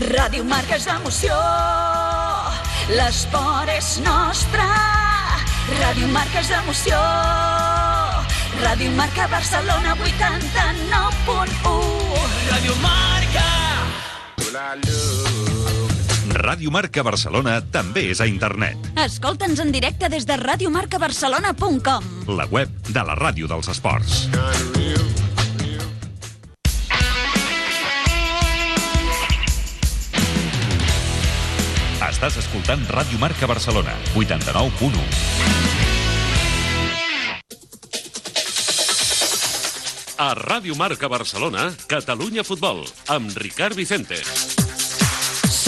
Ràdio Marca és emoció, l'esport és nostre. Ràdio Marca és emoció, Ràdio Marca Barcelona 89.1. Ràdio Marca. Ràdio Marca Barcelona també és a internet. Escolta'ns en directe des de radiomarcabarcelona.com. La web de la ràdio dels esports. Estàs escoltant Ràdio Marca Barcelona, 89.1. A Ràdio Marca Barcelona, Catalunya Futbol, amb Ricard Vicente.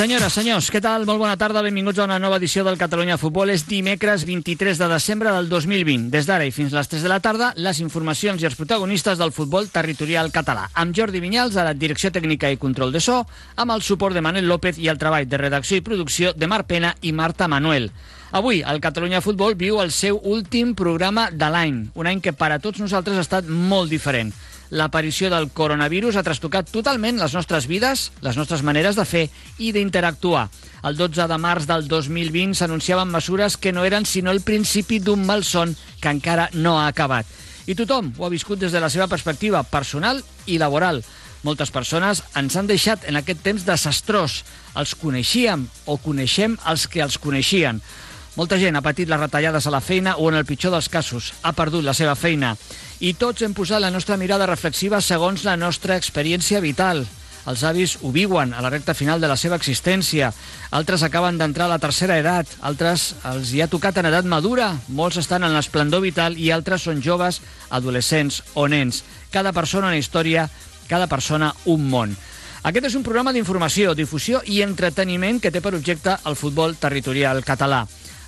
Senyores, senyors, què tal? Molt bona tarda, benvinguts a una nova edició del Catalunya Futbol. És dimecres 23 de desembre del 2020. Des d'ara i fins a les 3 de la tarda, les informacions i els protagonistes del futbol territorial català. Amb Jordi Vinyals a la direcció tècnica i control de so, amb el suport de Manuel López i el treball de redacció i producció de Marc Pena i Marta Manuel. Avui, el Catalunya Futbol viu el seu últim programa de l'any, un any que per a tots nosaltres ha estat molt diferent l'aparició del coronavirus ha trastocat totalment les nostres vides, les nostres maneres de fer i d'interactuar. El 12 de març del 2020 s'anunciaven mesures que no eren sinó el principi d'un malson que encara no ha acabat. I tothom ho ha viscut des de la seva perspectiva personal i laboral. Moltes persones ens han deixat en aquest temps desastrós. Els coneixíem o coneixem els que els coneixien. Molta gent ha patit les retallades a la feina o, en el pitjor dels casos, ha perdut la seva feina. I tots hem posat la nostra mirada reflexiva segons la nostra experiència vital. Els avis ho viuen a la recta final de la seva existència. Altres acaben d'entrar a la tercera edat. Altres els hi ha tocat en edat madura. Molts estan en l'esplendor vital i altres són joves, adolescents o nens. Cada persona una història, cada persona un món. Aquest és un programa d'informació, difusió i entreteniment que té per objecte el futbol territorial català.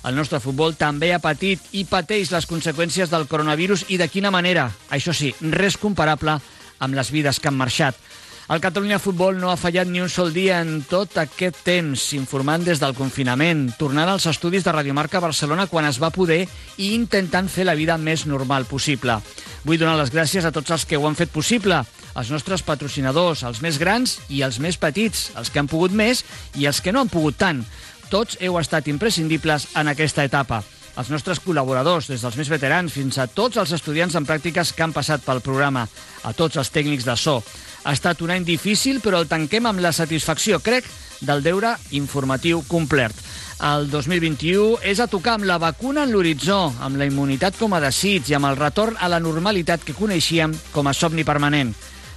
El nostre futbol també ha patit i pateix les conseqüències del coronavirus i de quina manera. Això sí, res comparable amb les vides que han marxat. El Catalunya Futbol no ha fallat ni un sol dia en tot aquest temps, informant des del confinament, tornant als estudis de Radiomarca Barcelona quan es va poder i intentant fer la vida més normal possible. Vull donar les gràcies a tots els que ho han fet possible, els nostres patrocinadors, els més grans i els més petits, els que han pogut més i els que no han pogut tant. Tots heu estat imprescindibles en aquesta etapa. Els nostres col·laboradors, des dels més veterans fins a tots els estudiants en pràctiques que han passat pel programa, a tots els tècnics de so. Ha estat un any difícil, però el tanquem amb la satisfacció, crec, del deure informatiu complet. El 2021 és a tocar amb la vacuna en l'horitzó, amb la immunitat com a desig i amb el retorn a la normalitat que coneixíem com a somni permanent.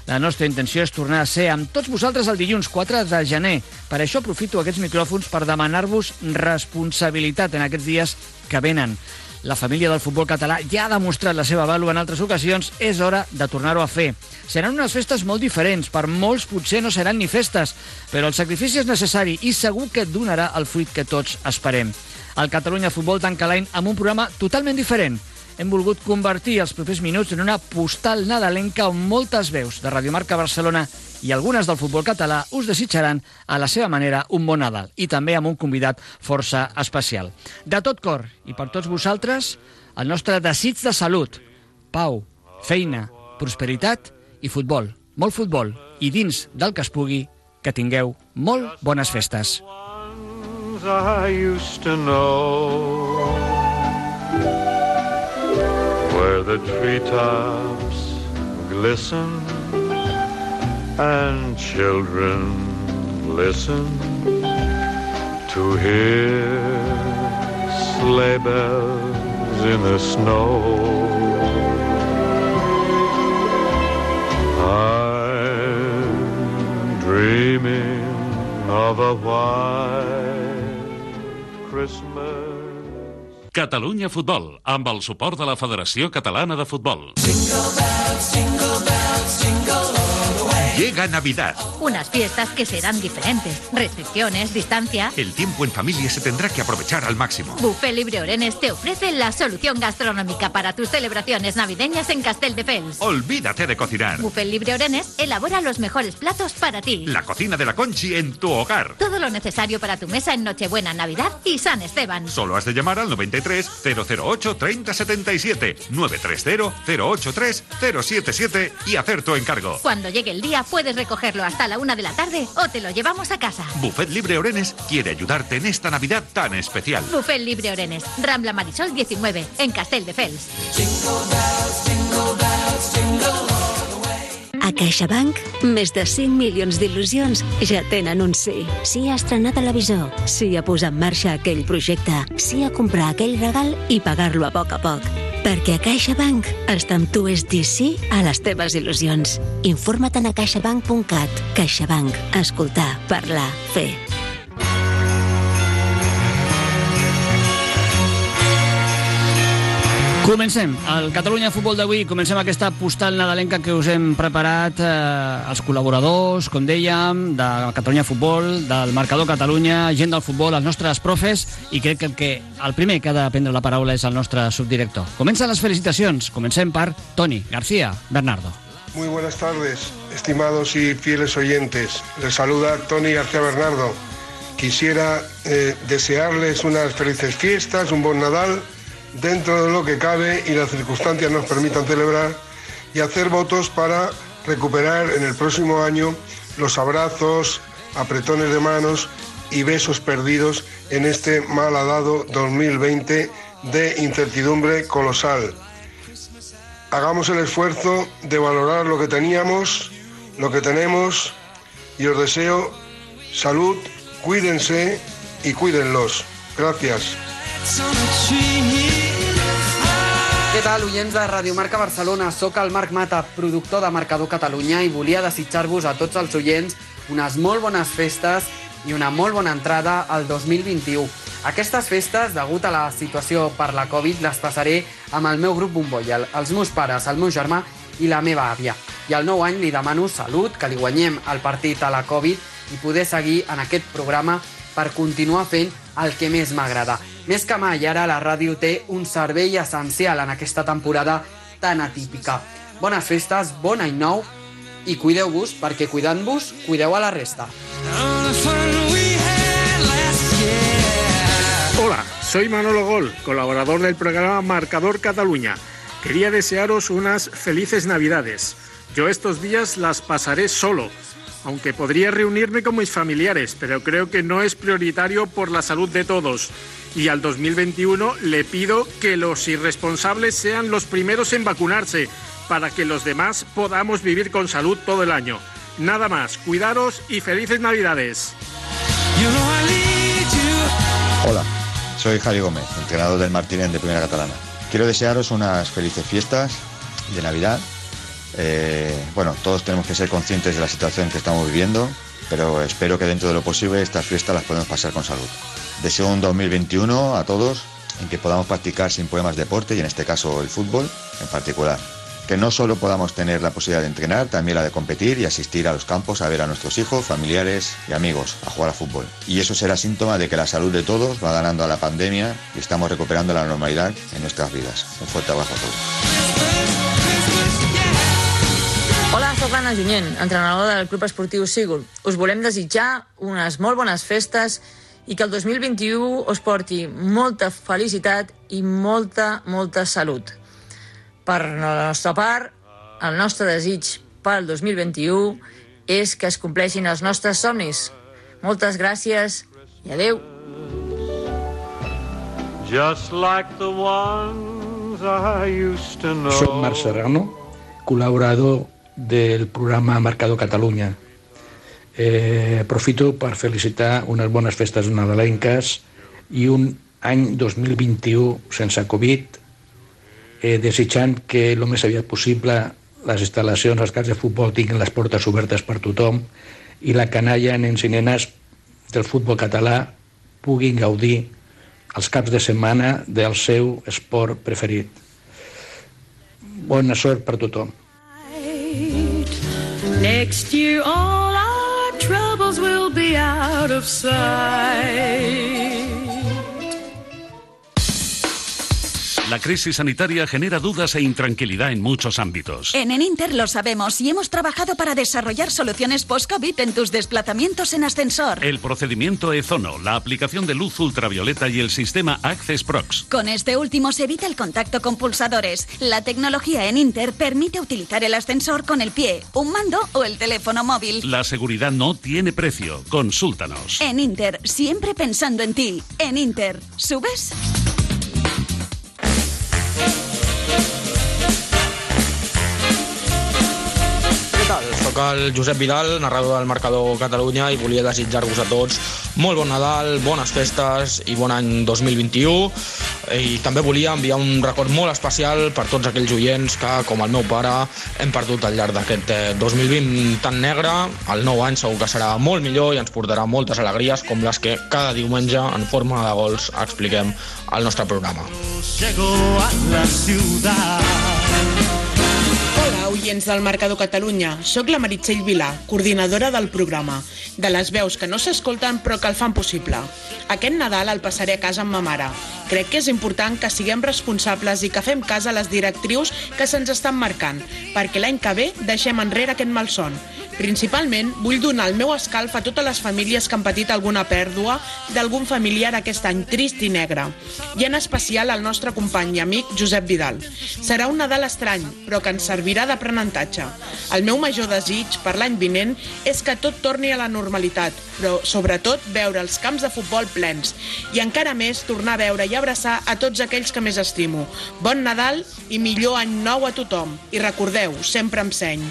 La nostra intenció és tornar a ser amb tots vosaltres el dilluns 4 de gener. Per això aprofito aquests micròfons per demanar-vos responsabilitat en aquests dies que venen. La família del futbol català ja ha demostrat la seva vàlua en altres ocasions, és hora de tornar-ho a fer. Seran unes festes molt diferents, per molts potser no seran ni festes, però el sacrifici és necessari i segur que donarà el fruit que tots esperem. El Catalunya Futbol tanca l'any amb un programa totalment diferent, hem volgut convertir els propers minuts en una postal nadalenca on moltes veus de Radiomarca Barcelona i algunes del futbol català us desitjaran a la seva manera un bon Nadal i també amb un convidat força especial. De tot cor i per tots vosaltres, el nostre desig de salut, pau, feina, prosperitat i futbol. Molt futbol i dins del que es pugui, que tingueu molt bones festes. I used to know where the treetops glisten, and children listen to hear sleigh bells in the snow. I'm dreaming of a white Christmas. Catalunya Futbol, amb el suport de la Federació Catalana de Futbol. Llega Navidad. Unas fiestas que serán diferentes. Restricciones, distancia. El tiempo en familia se tendrá que aprovechar al máximo. Buffet Libre Orenes te ofrece la solución gastronómica para tus celebraciones navideñas en Castelldefels. Olvídate de cocinar. Buffet Libre Orenes elabora los mejores platos para ti. La cocina de la Conchi en tu hogar. Todo lo necesario para tu mesa en Nochebuena, Navidad y San Esteban. Solo has de llamar al 93 008 3077 930 083 077 y hacer tu encargo. Cuando llegue el día puedes recogerlo hasta la una de la tarde o te lo llevamos a casa. Buffet Libre Orenes quiere ayudarte en esta Navidad tan especial. Buffet Libre Orenes, Rambla Marisol 19, en Castelldefels. A CaixaBank, més de 5 milions d'il·lusions ja tenen un sí. Sí a estrenar televisor, sí a posar en marxa aquell projecte, sí a comprar aquell regal i pagar-lo a poc a poc. Perquè a CaixaBank estar amb tu és dir sí a les teves il·lusions. Informa't a caixabank.cat. CaixaBank. Escoltar, parlar, fer. Comencem. El Catalunya Futbol d'avui, comencem aquesta postal nadalenca que us hem preparat eh, els col·laboradors, com dèiem, de Catalunya Futbol, del Marcador Catalunya, gent del futbol, els nostres profes, i crec que el, que el primer que ha de prendre la paraula és el nostre subdirector. Comencen les felicitacions. Comencem per Toni García Bernardo. Muy buenas tardes, estimados y fieles oyentes. Les saluda Tony García Bernardo. Quisiera eh, desearles unas felices fiestas, un buen Nadal, dentro de lo que cabe y las circunstancias nos permitan celebrar, y hacer votos para recuperar en el próximo año los abrazos, apretones de manos y besos perdidos en este malhadado 2020 de incertidumbre colosal hagamos el esfuerzo de valorar lo que teníamos, lo que tenemos y os deseo salud, cuídense y cuídenlos. Gracias. Què tal, oients de Radio Marca Barcelona? Soc el Marc Mata, productor de Marcador Catalunya i volia desitjar-vos a tots els oients unes molt bones festes i una molt bona entrada al 2021. Aquestes festes, degut a la situació per la Covid, les passaré amb el meu grup Bombolla, els meus pares, el meu germà i la meva àvia. I al nou any li demano salut, que li guanyem el partit a la Covid i poder seguir en aquest programa per continuar fent el que més m'agrada. Més que mai, ara la ràdio té un servei essencial en aquesta temporada tan atípica. Bones festes, bon any nou i cuideu-vos, perquè cuidant-vos, cuideu a la resta. Hola, soy Manolo Gol, colaborador del programa Marcador Cataluña. Quería desearos unas felices Navidades. Yo estos días las pasaré solo, aunque podría reunirme con mis familiares, pero creo que no es prioritario por la salud de todos. Y al 2021 le pido que los irresponsables sean los primeros en vacunarse, para que los demás podamos vivir con salud todo el año. Nada más, cuidaros y felices Navidades. Hola, soy Javi Gómez, entrenador del Martínez de Primera Catalana. Quiero desearos unas felices fiestas de Navidad. Eh, bueno, todos tenemos que ser conscientes de la situación que estamos viviendo, pero espero que dentro de lo posible estas fiestas las podemos pasar con salud. Deseo un 2021 a todos en que podamos practicar sin problemas deporte y en este caso el fútbol en particular. Que no solo podamos tener la posibilidad de entrenar, también la de competir y asistir a los campos a ver a nuestros hijos, familiares y amigos a jugar a fútbol. Y eso será síntoma de que la salud de todos va ganando a la pandemia y estamos recuperando la normalidad en nuestras vidas. Un fuerte abrazo a todos. Hola, sóc Anna Junyent, entrenadora del Club Esportiu Sígul. Us volem desitjar unes molt bones festes i que el 2021 us porti molta felicitat i molta, molta salut. Per la nostra part, el nostre desig pel 2021 és que es compleixin els nostres somnis. Moltes gràcies i adeu. Just like the ones I used to know. Soc Marc Serrano, col·laborador del programa Marcador Catalunya. Eh, aprofito per felicitar unes bones festes nadalenques i un any 2021 sense Covid, eh, desitjant que el més aviat possible les instal·lacions, els camps de futbol tinguin les portes obertes per tothom i la canalla, nens i nenes del futbol català puguin gaudir els caps de setmana del seu esport preferit. Bona sort per tothom. Next year, all our troubles will be out of sight. La crisis sanitaria genera dudas e intranquilidad en muchos ámbitos. En Eninter lo sabemos y hemos trabajado para desarrollar soluciones post-COVID en tus desplazamientos en ascensor. El procedimiento Ezono, la aplicación de luz ultravioleta y el sistema Access Prox. Con este último se evita el contacto con pulsadores. La tecnología en Inter permite utilizar el ascensor con el pie, un mando o el teléfono móvil. La seguridad no tiene precio. Consúltanos. En Inter, siempre pensando en ti. En Inter, ¿subes? Soc el Josep Vidal, narrador del Marcador Catalunya i volia desitjar-vos a tots molt bon Nadal, bones festes i bon any 2021 i també volia enviar un record molt especial per tots aquells oients que, com el meu pare, hem perdut al llarg d'aquest 2020 tan negre. El nou any segur que serà molt millor i ens portarà moltes alegries com les que cada diumenge en forma de gols expliquem al nostre programa. Llegó a la ciudad. Oients del Marcador Catalunya. Soc la Meritxell Vilà, coordinadora del programa, de les veus que no s'escolten però que el fan possible. Aquest Nadal el passaré a casa amb ma mare. Crec que és important que siguem responsables i que fem cas a les directrius que se'ns estan marcant, perquè l'any que ve deixem enrere aquest malson. Principalment, vull donar el meu escalf a totes les famílies que han patit alguna pèrdua d'algun familiar aquest any trist i negre. I en especial al nostre company i amic Josep Vidal. Serà un Nadal estrany, però que ens servirà d'aprenentatge. El meu major desig per l'any vinent és que tot torni a la normalitat, però sobretot veure els camps de futbol plens i encara més tornar a veure i abraçar a tots aquells que més estimo. Bon Nadal i millor any nou a tothom. I recordeu, sempre amb seny.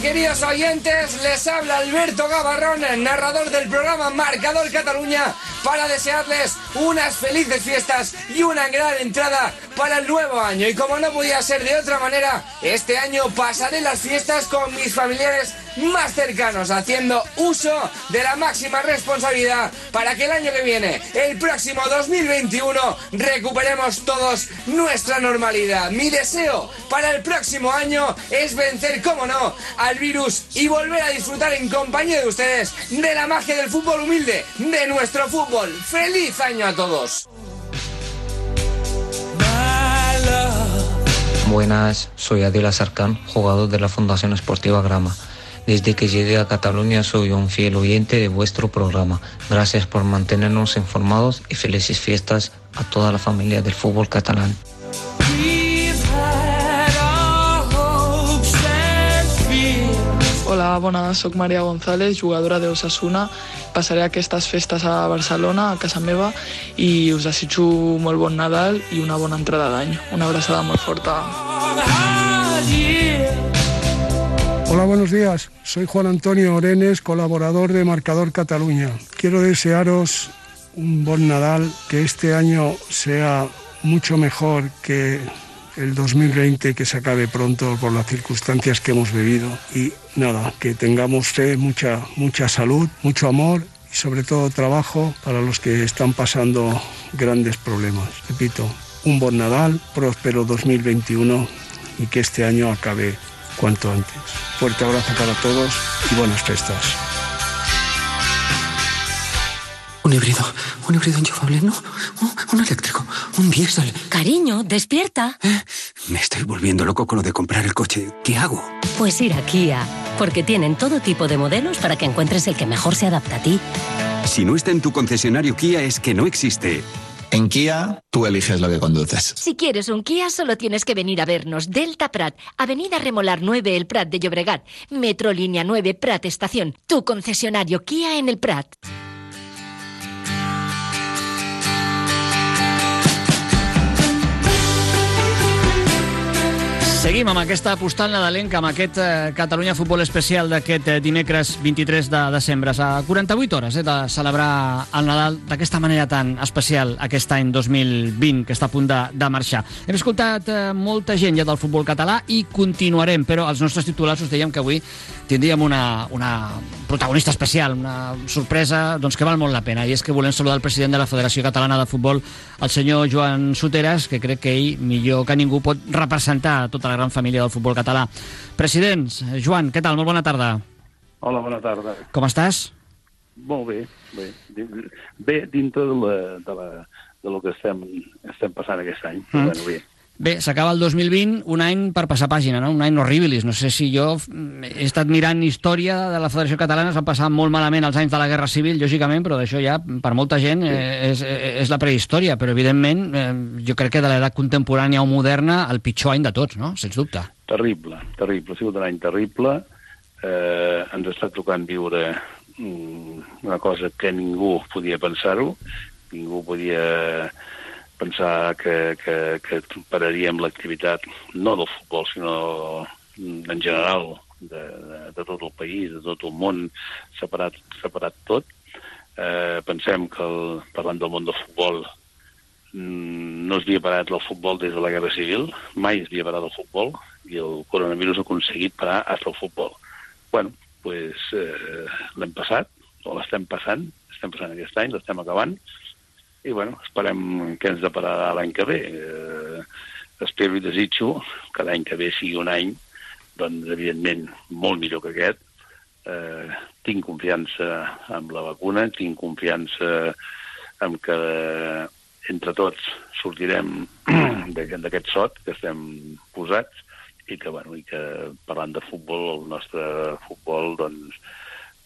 Queridos oyentes, les habla Alberto Gavarrón, narrador del programa Marcador Cataluña, para desearles unas felices fiestas y una gran entrada para el nuevo año. Y como no podía ser de otra manera, este año pasaré las fiestas con mis familiares más cercanos, haciendo uso de la máxima responsabilidad para que el año que viene, el próximo 2021, recuperemos todos nuestra normalidad. Mi deseo para el próximo año es vencer, como no, al virus y volver a disfrutar en compañía de ustedes de la magia del fútbol humilde, de nuestro fútbol. ¡Feliz año a todos! Buenas, soy Adil Azarkan, jugador de la Fundación Esportiva Grama. Desde que llegué a Cataluña soy un fiel oyente de vuestro programa. Gracias por mantenernos informados y felices fiestas a toda la familia del fútbol catalán. Hola, bona, sóc Maria González, jugadora d'Osasuna. Passaré aquestes festes a Barcelona, a casa meva, i us desitjo molt bon Nadal i una bona entrada d'any. Una abraçada molt forta. Hola, buenos días. Soy Juan Antonio Orenes, colaborador de Marcador Cataluña. Quiero desearos un buen Nadal, que este año sea mucho mejor que el 2020, que se acabe pronto por las circunstancias que hemos vivido. Y nada, que tengamos fe, mucha, mucha salud, mucho amor y sobre todo trabajo para los que están pasando grandes problemas. Repito, un buen Nadal, próspero 2021 y que este año acabe cuanto antes. Fuerte abrazo para todos y buenas fiestas. Un híbrido, un híbrido enchufable, no, un, un eléctrico, un diésel. Cariño, despierta. Me estoy volviendo loco con lo de comprar el coche. ¿Qué hago? Pues ir a Kia, porque tienen todo tipo de modelos para que encuentres el que mejor se adapta a ti. Si no está en tu concesionario Kia es que no existe. En Kia, tú eliges lo que conduces. Si quieres un Kia, solo tienes que venir a vernos. Delta Prat, Avenida Remolar 9, El Prat de Llobregat. Metro Línea 9, Prat Estación. Tu concesionario Kia en el Prat. Seguim amb aquesta postal nadalenca, amb aquest eh, Catalunya Futbol Especial d'aquest eh, dimecres 23 de desembre. A 48 hores eh, de celebrar el Nadal d'aquesta manera tan especial aquest any 2020 que està a punt de, de marxar. Hem escoltat eh, molta gent ja del futbol català i continuarem, però els nostres titulars us dèiem que avui tindríem una, una protagonista especial, una sorpresa doncs, que val molt la pena, i és que volem saludar el president de la Federació Catalana de Futbol, el senyor Joan Soteras, que crec que ell, millor que ningú, pot representar tota la gran família del futbol català. Presidents, Joan, què tal? Molt bona tarda. Hola, bona tarda. Com estàs? Molt bé, bé. Bé dintre de, la, de, la, de lo que estem, estem passant aquest any. Mm. Bueno, bé. Bé, s'acaba el 2020, un any per passar pàgina, no? un any horribilis. No sé si jo he estat mirant història de la Federació Catalana, s'han passat molt malament els anys de la Guerra Civil, lògicament, però d'això ja, per molta gent, eh, és, és la prehistòria. Però, evidentment, eh, jo crec que de l'edat contemporània o moderna, el pitjor any de tots, no? Sens dubte. Terrible, terrible. Ha sigut un any terrible. Eh, ens està tocant viure mm, una cosa que ningú podia pensar-ho, ningú podia pensar que, que, que pararíem l'activitat no del futbol, sinó en general de, de, de tot el país, de tot el món, separat, separat tot. Eh, pensem que, el, parlant del món del futbol, mm, no es havia parat el futbol des de la Guerra Civil, mai es havia parat el futbol, i el coronavirus ha aconseguit parar fins al futbol. bueno, pues, eh, l'hem passat, o l'estem passant, estem passant aquest any, l'estem acabant, i bueno, esperem que ens depararà l'any que ve. Eh, espero i desitjo que l'any que ve sigui un any, doncs, evidentment, molt millor que aquest. Eh, tinc confiança en la vacuna, tinc confiança en que entre tots sortirem d'aquest sot que estem posats i que, bueno, i que parlant de futbol, el nostre futbol, doncs,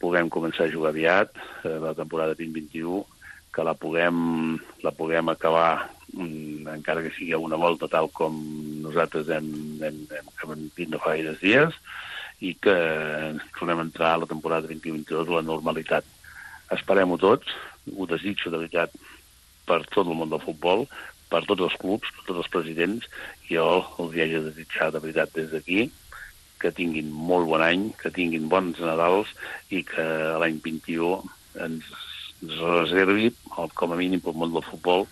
puguem començar a jugar aviat, eh, la temporada 2021, que la puguem, la puguem acabar mm, encara que sigui una volta tal com nosaltres hem, hem, hem, hem dit no fa gaires dies i que tornem a entrar a la temporada 2022 a la normalitat. Esperem-ho tots, ho desitjo de veritat per tot el món del futbol, per tots els clubs, per tots els presidents, i jo els hi haig de desitjar de veritat des d'aquí que tinguin molt bon any, que tinguin bons Nadals i que l'any 21 ens reservi, com a mínim pel món del futbol,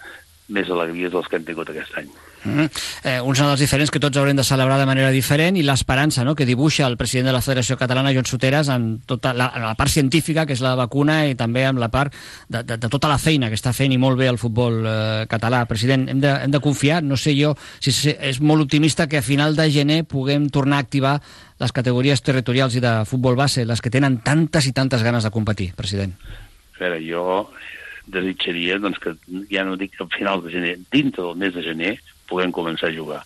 més alegries dels que hem tingut aquest any. Mm -hmm. eh, uns Nadals diferents que tots haurem de celebrar de manera diferent i l'esperança no?, que dibuixa el president de la Federació Catalana, Joan Soteras, en tota la, en la part científica, que és la vacuna, i també en la part de, de, de tota la feina que està fent i molt bé el futbol eh, català. President, hem de, hem de confiar, no sé jo si és molt optimista que a final de gener puguem tornar a activar les categories territorials i de futbol base, les que tenen tantes i tantes ganes de competir, president veure, jo desitjaria doncs, que, ja no dic a finals de gener, dintre del mes de gener, puguem començar a jugar.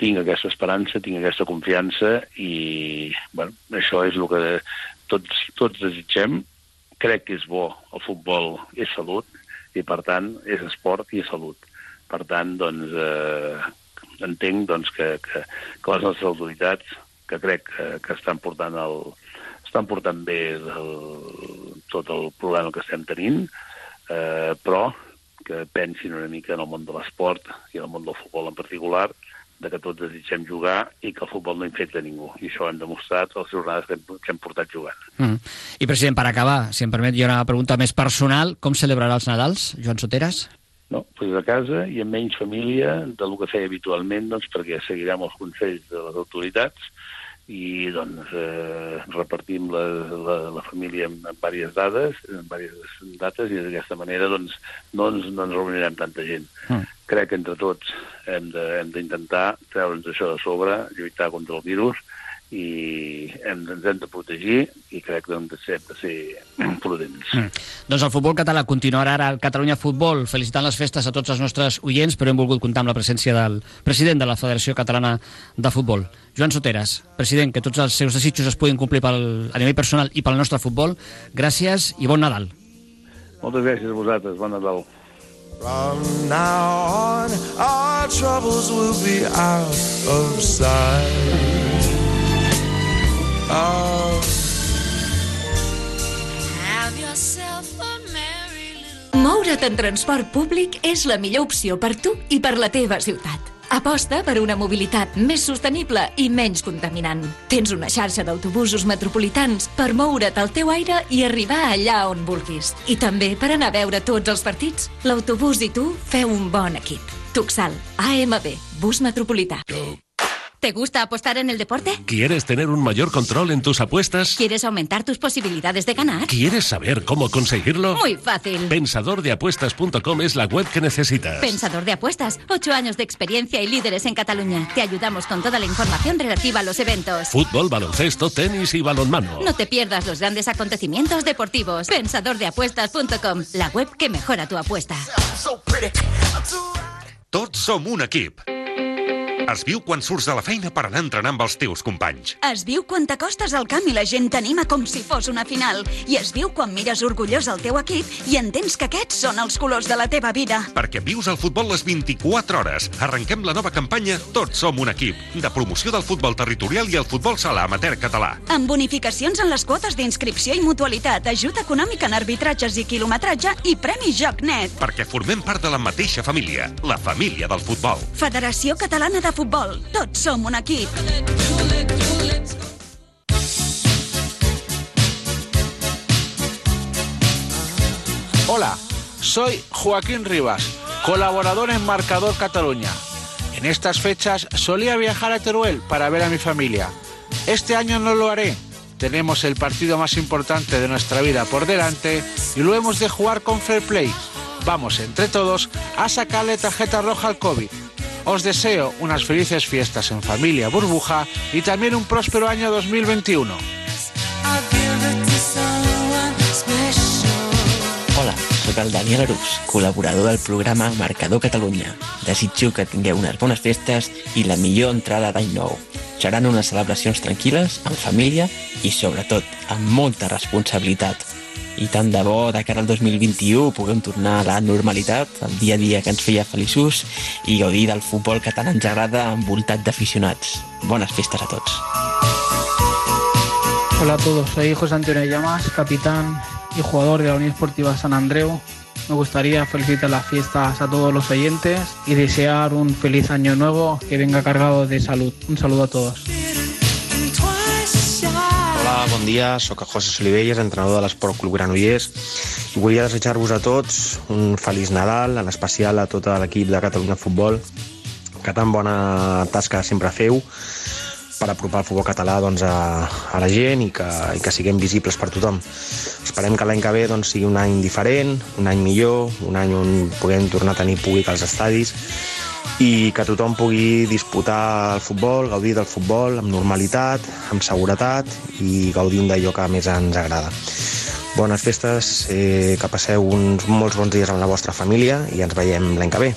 Tinc aquesta esperança, tinc aquesta confiança i bueno, això és el que tots, tots desitgem. Crec que és bo, el futbol és salut i, per tant, és esport i és salut. Per tant, doncs, eh, entenc doncs, que, que, que les nostres autoritats, que crec que, que estan portant el, estan portant bé el, tot el problema que estem tenint, eh, però que pensin una mica en el món de l'esport i en el món del futbol en particular, de que tots desitgem jugar i que el futbol no infecta ningú. I això ho hem demostrat les jornades que hem, que hem portat jugant. Mm. I, president, per acabar, si em permet, hi ha una pregunta més personal. Com celebrarà els Nadals, Joan Soteras? No, pues a casa i amb menys família del que feia habitualment, doncs, perquè seguirem els consells de les autoritats i doncs eh, repartim la, la, la família en, en diverses dades, en diverses dates, i d'aquesta manera doncs, no, ens, no ens reunirem tanta gent. Mm. Crec que entre tots hem d'intentar treure'ns això de sobre, lluitar contra el virus, i hem, ens hem de protegir i crec que hem de ser, hem de ser prudents. Mm. Doncs el futbol català continuarà ara al Catalunya Futbol felicitant les festes a tots els nostres oients, però hem volgut comptar amb la presència del president de la Federació Catalana de Futbol, Joan Soteras. President, que tots els seus desitjos es puguin complir pel, a nivell personal i pel nostre futbol. Gràcies i bon Nadal. Moltes gràcies a vosaltres. Bon Nadal. From now on, our troubles will be out of sight. Oh. Moure't en transport públic és la millor opció per tu i per la teva ciutat. Aposta per una mobilitat més sostenible i menys contaminant. Tens una xarxa d'autobusos metropolitans per moure't al teu aire i arribar allà on vulguis. I també per anar a veure tots els partits. L'autobús i tu feu un bon equip. Tuxal, AMB, bus metropolità. ¿Te gusta apostar en el deporte? ¿Quieres tener un mayor control en tus apuestas? ¿Quieres aumentar tus posibilidades de ganar? ¿Quieres saber cómo conseguirlo? Muy fácil. Pensadordeapuestas.com es la web que necesitas. Pensador de apuestas, ocho años de experiencia y líderes en Cataluña. Te ayudamos con toda la información relativa a los eventos. Fútbol, baloncesto, tenis y balonmano. No te pierdas los grandes acontecimientos deportivos. Pensadordeapuestas.com, la web que mejora tu apuesta. Tots som un equip. Es viu quan surts de la feina per anar a entrenar amb els teus companys. Es viu quan t'acostes al camp i la gent t'anima com si fos una final. I es viu quan mires orgullós el teu equip i entens que aquests són els colors de la teva vida. Perquè vius el futbol les 24 hores. Arrenquem la nova campanya Tots som un equip, de promoció del futbol territorial i el futbol sala amateur català. Amb bonificacions en les quotes d'inscripció i mutualitat, ajuda econòmica en arbitratges i quilometratge i Premi Joc Net. Perquè formem part de la mateixa família, la família del futbol. Federació Catalana de Futbol. Tots som equip. Hola, soy Joaquín Rivas, colaborador en Marcador Cataluña. En estas fechas solía viajar a Teruel para ver a mi familia. Este año no lo haré. Tenemos el partido más importante de nuestra vida por delante y lo hemos de jugar con fair play. Vamos entre todos a sacarle tarjeta roja al COVID. Os deseo unas felices fiestas en familia burbuja y también un próspero año 2021. Hola, sóc el Daniel Arús, col·laborador del programa Marcador Catalunya. Desitjo que tingueu unes bones festes i la millor entrada d'any nou. Seran unes celebracions tranquil·les, en família i, sobretot, amb molta responsabilitat. I tant de bo, de cara al 2021, puguem tornar a la normalitat, el dia a dia que ens feia feliços i gaudir del futbol que tant ens agrada envoltat d'aficionats. Bones festes a tots. Hola a todos, soy José Antonio Llamas, capitán y jugador de la Unión Esportiva San Andreu. Me gustaría felicitar las fiestas a todos los oyentes y desear un feliz año nuevo que venga cargado de salud. Un saludo a todos. Dia, sóc José Solivelles, entrenador de l'Esport Club Granollers i volia desitjar-vos a tots un feliç Nadal, en especial a tot l'equip de Catalunya Futbol, que tan bona tasca sempre feu per apropar el futbol català doncs, a, a la gent i que, i que siguem visibles per tothom. Esperem que l'any que ve doncs, sigui un any diferent, un any millor, un any on puguem tornar a tenir públic als estadis i que tothom pugui disputar el futbol, gaudir del futbol amb normalitat, amb seguretat i gaudint d'allò que més ens agrada. Bones festes, eh, que passeu uns molts bons dies amb la vostra família i ens veiem l'any que ve.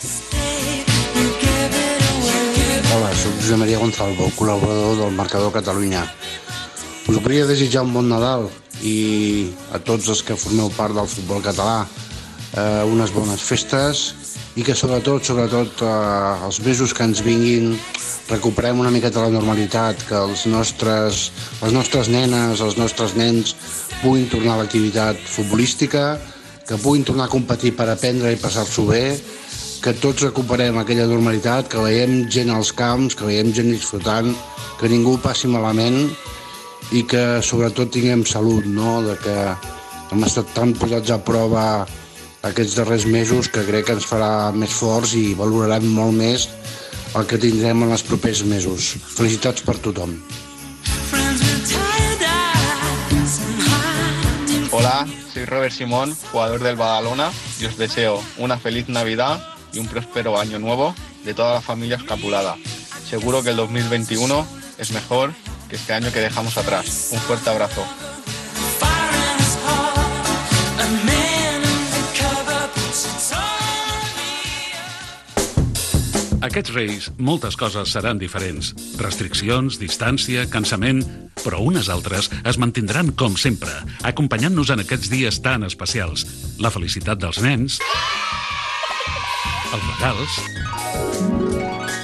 Hola, sóc Josep Maria Gonzalvo, col·laborador del Marcador Catalunya. Us volia desitjar un bon Nadal i a tots els que formeu part del futbol català eh, unes bones festes i que sobretot, sobretot eh, els mesos que ens vinguin recuperem una miqueta la normalitat, que els nostres, les nostres nenes, els nostres nens puguin tornar a l'activitat futbolística, que puguin tornar a competir per aprendre i passar-s'ho bé, que tots recuperem aquella normalitat, que veiem gent als camps, que veiem gent disfrutant, que ningú passi malament i que sobretot tinguem salut, no? de que hem estat tan posats a prova aquests darrers mesos que crec que ens farà més forts i valorarem molt més el que tindrem en els propers mesos. Felicitats per tothom. Hola, soy Robert Simón, jugador del Badalona y os deseo una feliz Navidad y un próspero año nuevo de toda la familia escapulada. Seguro que el 2021 es mejor que este año que dejamos atrás. Un fuerte abrazo. Aquests reis, moltes coses seran diferents. Restriccions, distància, cansament... Però unes altres es mantindran com sempre, acompanyant-nos en aquests dies tan especials. La felicitat dels nens, els regals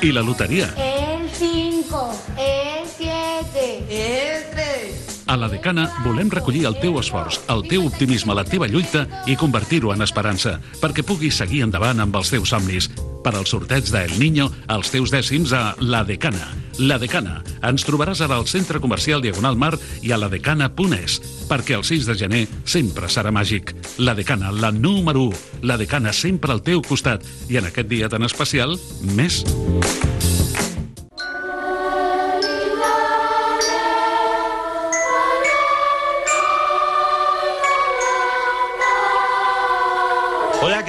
i la loteria. El 5, el 7, el 3. A la Decana volem recollir el teu esforç, el teu optimisme, la teva lluita i convertir-ho en esperança, perquè puguis seguir endavant amb els teus somnis, per al sorteig d'El Niño els teus dècims a La Decana. La Decana. Ens trobaràs ara al Centre Comercial Diagonal Mar i a ladecana.es, perquè el 6 de gener sempre serà màgic. La Decana, la número 1. La Decana sempre al teu costat. I en aquest dia tan especial, més.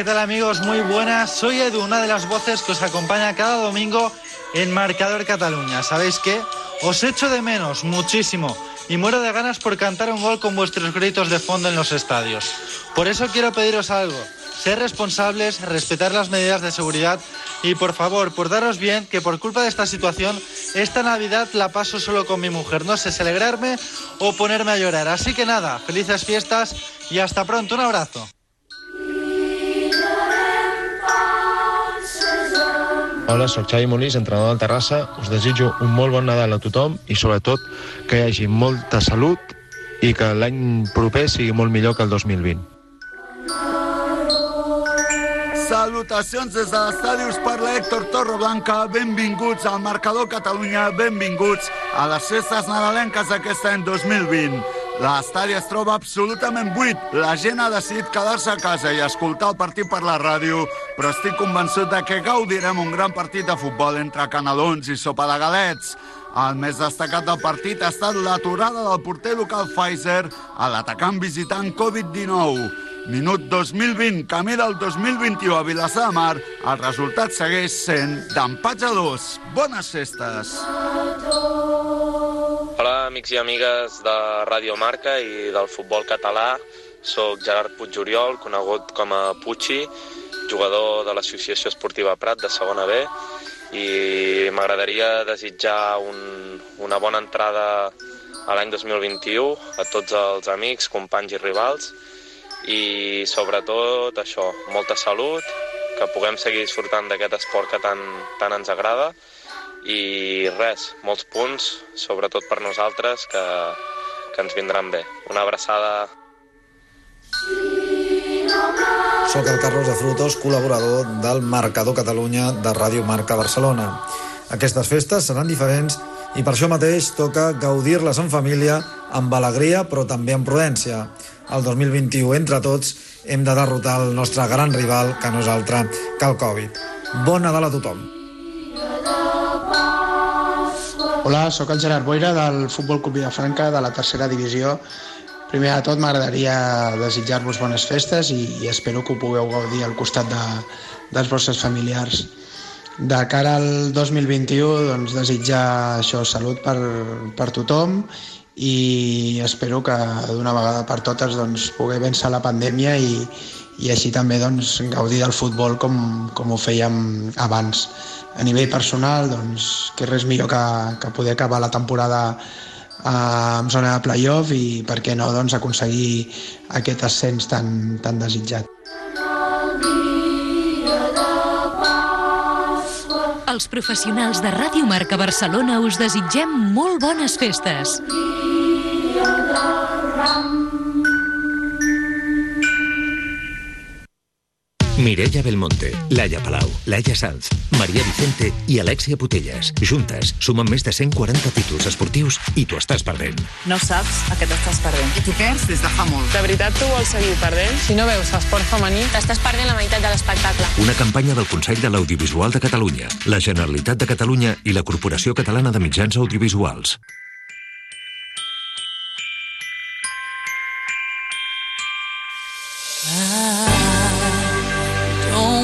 ¿Qué tal amigos? Muy buenas. Soy Edu, una de las voces que os acompaña cada domingo en Marcador Cataluña. ¿Sabéis qué? Os echo de menos muchísimo y muero de ganas por cantar un gol con vuestros gritos de fondo en los estadios. Por eso quiero pediros algo. Ser responsables, respetar las medidas de seguridad y por favor, por daros bien que por culpa de esta situación, esta Navidad la paso solo con mi mujer. No sé celebrarme o ponerme a llorar. Así que nada, felices fiestas y hasta pronto. Un abrazo. Hola, sóc Xavi Molís, entrenador del Terrassa. Us desitjo un molt bon Nadal a tothom i sobretot que hi hagi molta salut i que l'any proper sigui molt millor que el 2020. Salutacions des de l'estadi us parla Héctor Torreblanca. Benvinguts al Marcador Catalunya, benvinguts a les festes nadalenques d'aquest any 2020. L'estadi es troba absolutament buit. La gent ha decidit quedar-se a casa i escoltar el partit per la ràdio, però estic convençut de que gaudirem un gran partit de futbol entre canelons i sopa de galets. El més destacat del partit ha estat l'aturada del porter local Pfizer a l'atacant visitant Covid-19. Minut 2020, camí del 2021 a Vilassar de Mar, el resultat segueix sent d'empats a dos. Bones festes! Hola, amics i amigues de Ràdio Marca i del futbol català. Soc Gerard Puigoriol, conegut com a Pucci, jugador de l'Associació Esportiva Prat de segona B i m'agradaria desitjar un, una bona entrada a l'any 2021 a tots els amics, companys i rivals i sobretot això, molta salut, que puguem seguir disfrutant d'aquest esport que tant, tant ens agrada i res, molts punts, sobretot per nosaltres, que, que ens vindran bé. Una abraçada. Soc el Carlos de Frutos, col·laborador del Marcador Catalunya de Ràdio Marca Barcelona. Aquestes festes seran diferents i per això mateix toca gaudir-les en família, amb alegria però també amb prudència. El 2021, entre tots, hem de derrotar el nostre gran rival, que no és altre que el Covid. Bon Nadal a tothom! Hola, sóc el Gerard Boira del Futbol Club Vilafranca de la tercera divisió. Primer de tot m'agradaria desitjar-vos bones festes i, i espero que ho pugueu gaudir al costat de, dels vostres familiars. De cara al 2021, doncs, desitjar això, salut per, per tothom i espero que d'una vegada per totes doncs, poder vèncer la pandèmia i, i així també doncs, gaudir del futbol com, com ho fèiem abans. A nivell personal, doncs, que res millor que, que poder acabar la temporada eh, amb zona de playoff i, per què no, doncs, aconseguir aquest ascens tan, tan desitjat. Els professionals de Ràdio Marca Barcelona us desitgem molt bones festes. Mireia Belmonte, Laia Palau, Laia Sanz, Maria Vicente i Alexia Putellas. Juntes, sumen més de 140 títols esportius i t'ho estàs perdent. No saps a què t'estàs perdent. I t'ho perds des de fa molt. De veritat tu vols seguir perdent? Si no veus esport femení... T'estàs perdent la meitat de l'espectacle. Una campanya del Consell de l'Audiovisual de Catalunya, la Generalitat de Catalunya i la Corporació Catalana de Mitjans Audiovisuals. Don't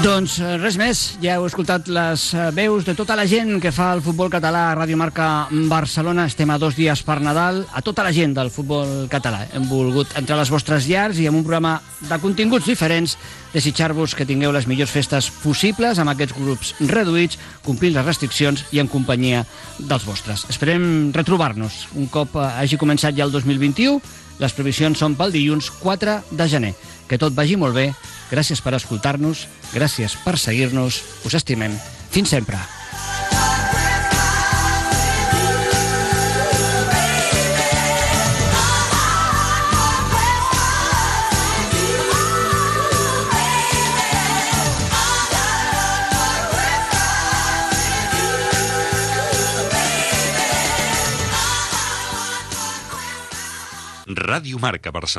Doncs eh, res més, ja heu escoltat les eh, veus de tota la gent que fa el futbol català a Ràdio Marca Barcelona. Estem a dos dies per Nadal. A tota la gent del futbol català hem volgut entrar a les vostres llars i amb un programa de continguts diferents desitjar-vos que tingueu les millors festes possibles amb aquests grups reduïts, complint les restriccions i en companyia dels vostres. Esperem retrobar-nos un cop eh, hagi començat ja el 2021. Les previsions són pel dilluns 4 de gener. Que tot vagi molt bé. Gràcies per escoltar-nos, gràcies per seguir-nos. Us estimem. Fins sempre. Ràdio Marca Barcelona.